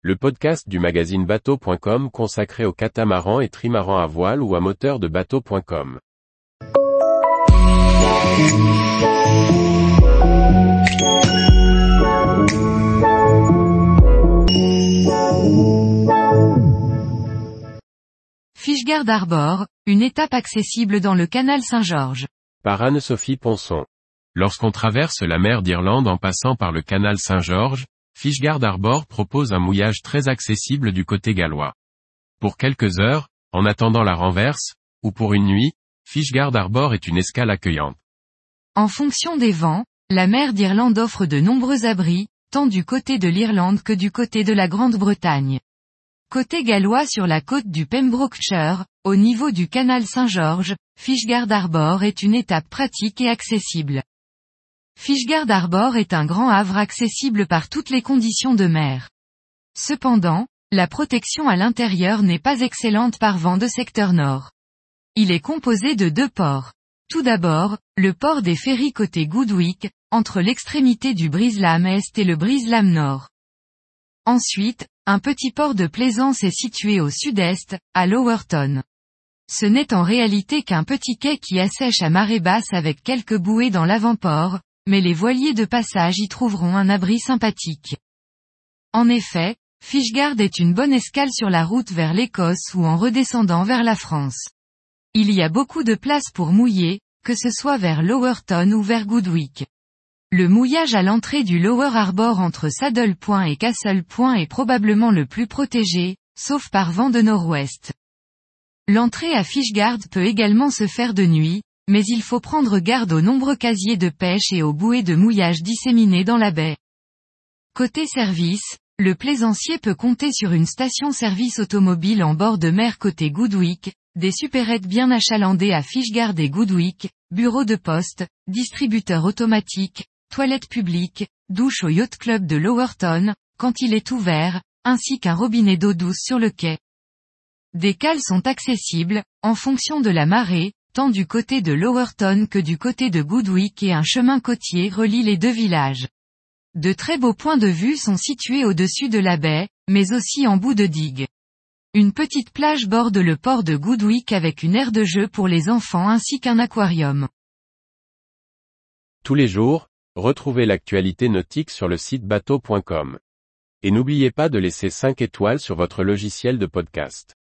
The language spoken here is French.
le podcast du magazine bateau.com consacré aux catamarans et trimarans à voile ou à moteur de bateau.com. Fishguard Harbor, une étape accessible dans le canal Saint-Georges. Par Anne-Sophie Ponson. Lorsqu'on traverse la mer d'Irlande en passant par le canal Saint-Georges, Fishguard Harbor propose un mouillage très accessible du côté gallois. Pour quelques heures, en attendant la renverse, ou pour une nuit, Fishguard Harbor est une escale accueillante. En fonction des vents, la mer d'Irlande offre de nombreux abris, tant du côté de l'Irlande que du côté de la Grande-Bretagne. Côté gallois sur la côte du Pembrokeshire, au niveau du canal Saint-Georges, Fishguard Harbor est une étape pratique et accessible. Fishguard Harbor est un grand havre accessible par toutes les conditions de mer. Cependant, la protection à l'intérieur n'est pas excellente par vent de secteur nord. Il est composé de deux ports. Tout d'abord, le port des ferries côté Goodwick, entre l'extrémité du Brise-Lame Est et le Brise-Lame Nord. Ensuite, un petit port de plaisance est situé au sud-est, à Lowerton. Ce n'est en réalité qu'un petit quai qui assèche à marée basse avec quelques bouées dans l'avant-port, mais les voiliers de passage y trouveront un abri sympathique. En effet, Fishguard est une bonne escale sur la route vers l'Écosse ou en redescendant vers la France. Il y a beaucoup de place pour mouiller, que ce soit vers Lowerton ou vers Goodwick. Le mouillage à l'entrée du Lower Harbor entre Saddle Point et Castle Point est probablement le plus protégé, sauf par vent de nord-ouest. L'entrée à Fishguard peut également se faire de nuit, mais il faut prendre garde aux nombreux casiers de pêche et aux bouées de mouillage disséminées dans la baie. Côté service, le plaisancier peut compter sur une station-service automobile en bord de mer côté Goodwick, des supérettes bien achalandées à Fishguard et Goodwick, bureau de poste, distributeur automatique, toilettes publiques, douche au Yacht Club de Lowerton, quand il est ouvert, ainsi qu'un robinet d'eau douce sur le quai. Des cales sont accessibles, en fonction de la marée, tant du côté de Lowerton que du côté de Goodwick et un chemin côtier relie les deux villages. De très beaux points de vue sont situés au-dessus de la baie, mais aussi en bout de digue. Une petite plage borde le port de Goodwick avec une aire de jeu pour les enfants ainsi qu'un aquarium. Tous les jours, retrouvez l'actualité nautique sur le site bateau.com. Et n'oubliez pas de laisser 5 étoiles sur votre logiciel de podcast.